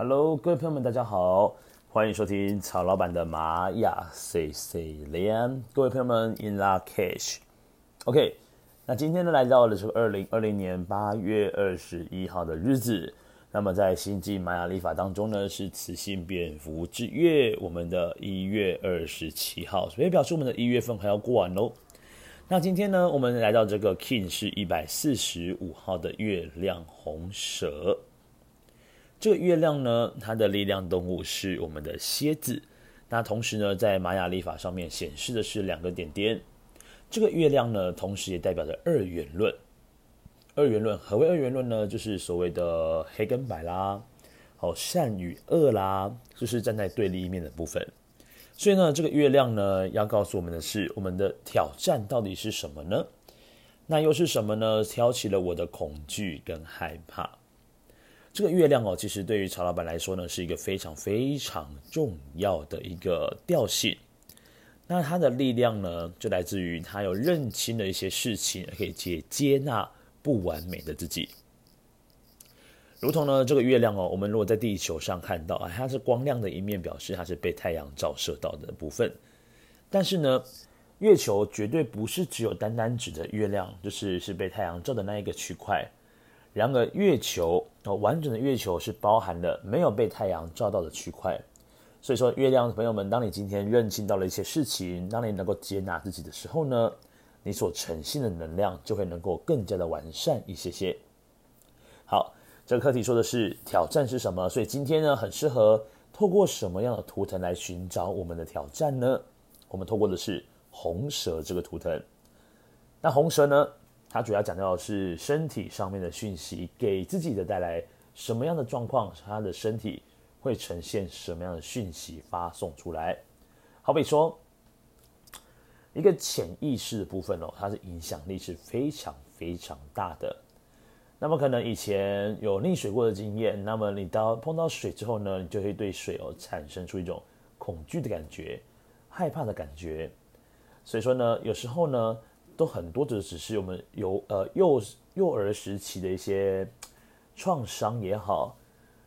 Hello，各位朋友们，大家好，欢迎收听曹老板的玛雅 C C 连。各位朋友们，In lak'ech，OK，那今天呢，来到的是二零二零年八月二十一号的日子。那么在星际玛雅历法当中呢，是雌性蝙蝠之月，我们的一月二十七号，所以表示我们的一月份还要过完喽。那今天呢，我们来到这个 King 是一百四十五号的月亮红蛇。这个月亮呢，它的力量动物是我们的蝎子。那同时呢，在玛雅历法上面显示的是两个点点。这个月亮呢，同时也代表着二元论。二元论，何谓二元论呢？就是所谓的黑跟白啦，好，善与恶啦，就是站在对立面的部分。所以呢，这个月亮呢，要告诉我们的是，我们的挑战到底是什么呢？那又是什么呢？挑起了我的恐惧跟害怕。这个月亮哦，其实对于曹老板来说呢，是一个非常非常重要的一个调性。那它的力量呢，就来自于它有认清的一些事情，可以接接纳不完美的自己。如同呢，这个月亮哦，我们如果在地球上看到啊，它是光亮的一面，表示它是被太阳照射到的部分。但是呢，月球绝对不是只有单单指的月亮，就是是被太阳照的那一个区块。然而，月球哦，完整的月球是包含了没有被太阳照到的区块。所以说，月亮朋友们，当你今天认清到了一些事情，当你能够接纳自己的时候呢，你所呈现的能量就会能够更加的完善一些些。好，这个课题说的是挑战是什么？所以今天呢，很适合透过什么样的图腾来寻找我们的挑战呢？我们透过的是红蛇这个图腾。那红蛇呢？它主要讲到的是身体上面的讯息，给自己的带来什么样的状况，他的身体会呈现什么样的讯息发送出来。好比说，一个潜意识的部分哦，它的影响力是非常非常大的。那么可能以前有溺水过的经验，那么你到碰到水之后呢，你就会对水哦产生出一种恐惧的感觉、害怕的感觉。所以说呢，有时候呢。都很多的，只是我们有呃幼幼儿时期的一些创伤也好，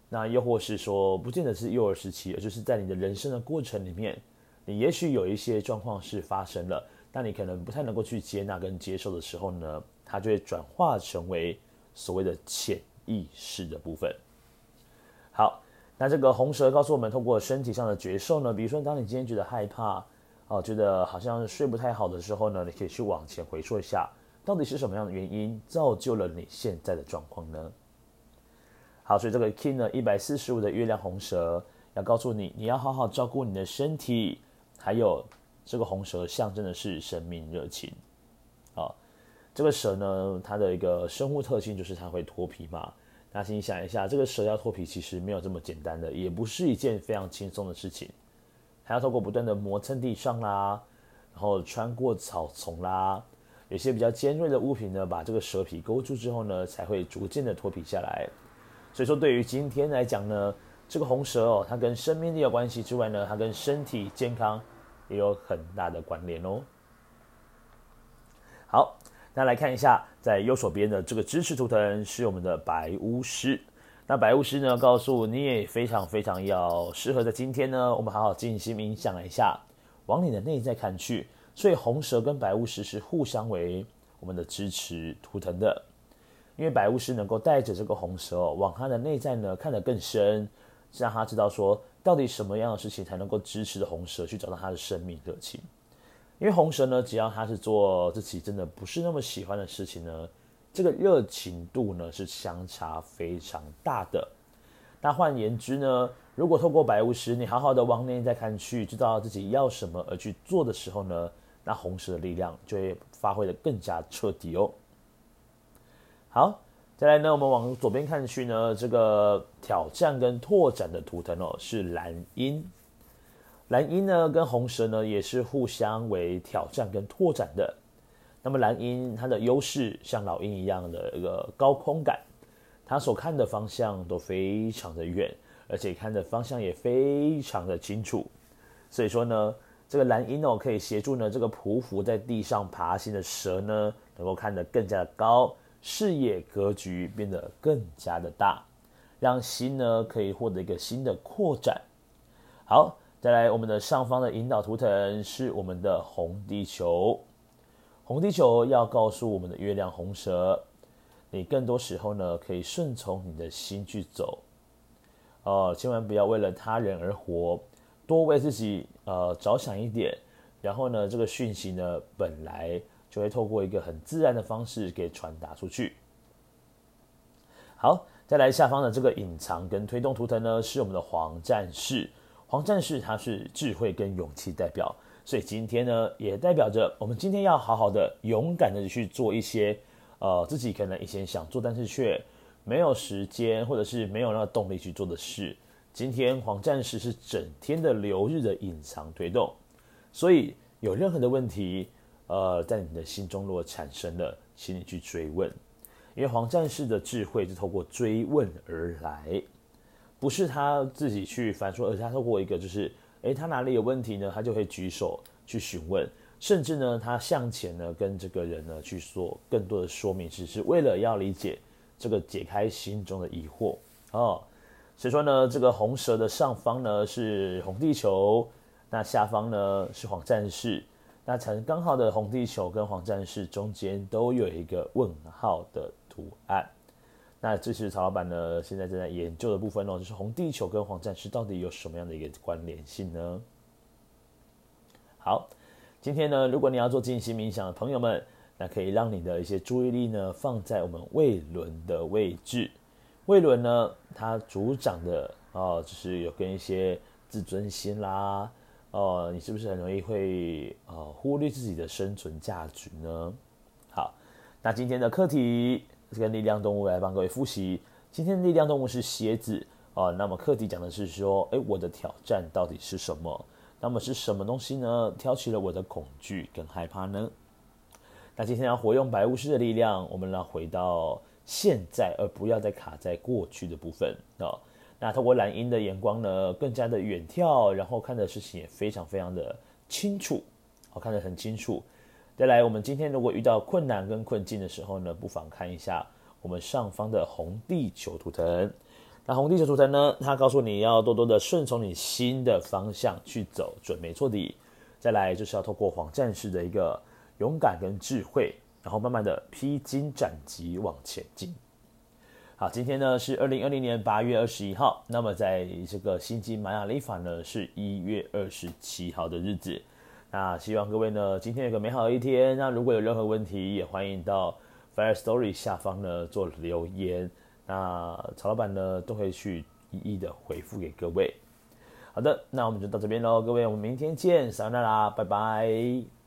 那又或是说，不见得是幼儿时期，而就是在你的人生的过程里面，你也许有一些状况是发生了，但你可能不太能够去接纳跟接受的时候呢，它就会转化成为所谓的潜意识的部分。好，那这个红蛇告诉我们，通过身体上的觉受呢，比如说，当你今天觉得害怕。哦，觉得好像睡不太好的时候呢，你可以去往前回溯一下，到底是什么样的原因造就了你现在的状况呢？好，所以这个 King 呢，一百四十五的月亮红蛇要告诉你，你要好好照顾你的身体，还有这个红蛇象征的是生命热情。啊，这个蛇呢，它的一个生物特性就是它会脱皮嘛。那请你想一下，这个蛇要脱皮其实没有这么简单的，也不是一件非常轻松的事情。还要透过不断的磨蹭地上啦，然后穿过草丛啦，有些比较尖锐的物品呢，把这个蛇皮勾住之后呢，才会逐渐的脱皮下来。所以说，对于今天来讲呢，这个红蛇哦，它跟生命力有关系之外呢，它跟身体健康也有很大的关联哦。好，那来看一下，在右手边的这个支持图腾是我们的白巫师。那白巫师呢，告诉你也非常非常要适合在今天呢，我们好好静心冥想一下，往你的内在看去。所以红蛇跟白巫师是互相为我们的支持图腾的，因为白巫师能够带着这个红蛇哦，往他的内在呢看得更深，让他知道说到底什么样的事情才能够支持着红蛇去找到他的生命热情。因为红蛇呢，只要他是做自己真的不是那么喜欢的事情呢。这个热情度呢是相差非常大的。那换言之呢，如果透过白巫师，你好好的往内在看去，知道自己要什么而去做的时候呢，那红蛇的力量就会发挥的更加彻底哦。好，再来呢，我们往左边看去呢，这个挑战跟拓展的图腾哦是蓝鹰。蓝鹰呢跟红蛇呢也是互相为挑战跟拓展的。那么蓝鹰它的优势像老鹰一样的一个高空感，它所看的方向都非常的远，而且看的方向也非常的清楚。所以说呢，这个蓝鹰哦可以协助呢这个匍匐在地上爬行的蛇呢，能够看得更加的高，视野格局变得更加的大，让心呢可以获得一个新的扩展。好，再来我们的上方的引导图腾是我们的红地球，红地球要告诉我们的月亮红蛇，你更多时候呢可以顺从你的心去走，哦，千万不要为了他人而活，多为自己呃着想一点，然后呢这个讯息呢本来就会透过一个很自然的方式给传达出去。好，再来下方的这个隐藏跟推动图腾呢，是我们的黄战士。黄战士他是智慧跟勇气代表，所以今天呢，也代表着我们今天要好好的勇敢的去做一些，呃，自己可能以前想做，但是却没有时间或者是没有那个动力去做的事。今天黄战士是整天的流日的隐藏推动，所以有任何的问题，呃，在你的心中如果产生了，请你去追问。因为黄战士的智慧是透过追问而来，不是他自己去反说，而是他透过一个就是，诶，他哪里有问题呢？他就会举手去询问，甚至呢，他向前呢跟这个人呢去说更多的说明，只是为了要理解这个解开心中的疑惑哦。所以说呢，这个红蛇的上方呢是红地球，那下方呢是黄战士。那才刚好的红地球跟黄战士中间都有一个问号的图案。那这是曹老板呢现在正在研究的部分哦，就是红地球跟黄战士到底有什么样的一个关联性呢？好，今天呢，如果你要做静心冥想的朋友们，那可以让你的一些注意力呢放在我们胃轮的位置。胃轮呢，它主掌的哦，就是有跟一些自尊心啦。哦，你是不是很容易会呃忽略自己的生存价值呢？好，那今天的课题跟力量动物来帮各位复习。今天的力量动物是蝎子啊。那么课题讲的是说，诶，我的挑战到底是什么？那么是什么东西呢？挑起了我的恐惧跟害怕呢？那今天要活用白巫师的力量，我们来回到现在，而不要再卡在过去的部分哦。那透过蓝鹰的眼光呢，更加的远眺，然后看的事情也非常非常的清楚，好，看得很清楚。再来，我们今天如果遇到困难跟困境的时候呢，不妨看一下我们上方的红地球图腾。那红地球图腾呢，它告诉你要多多的顺从你心的方向去走，准没错的。再来就是要透过黄战士的一个勇敢跟智慧，然后慢慢的披荆斩棘往前进。好，今天呢是二零二零年八月二十一号，那么在这个星际玛雅历法呢是一月二十七号的日子。那希望各位呢今天有个美好的一天。那如果有任何问题，也欢迎到 Fire Story 下方呢做留言。那曹老板呢都会去一一的回复给各位。好的，那我们就到这边喽，各位，我们明天见，撒娜啦，拜拜。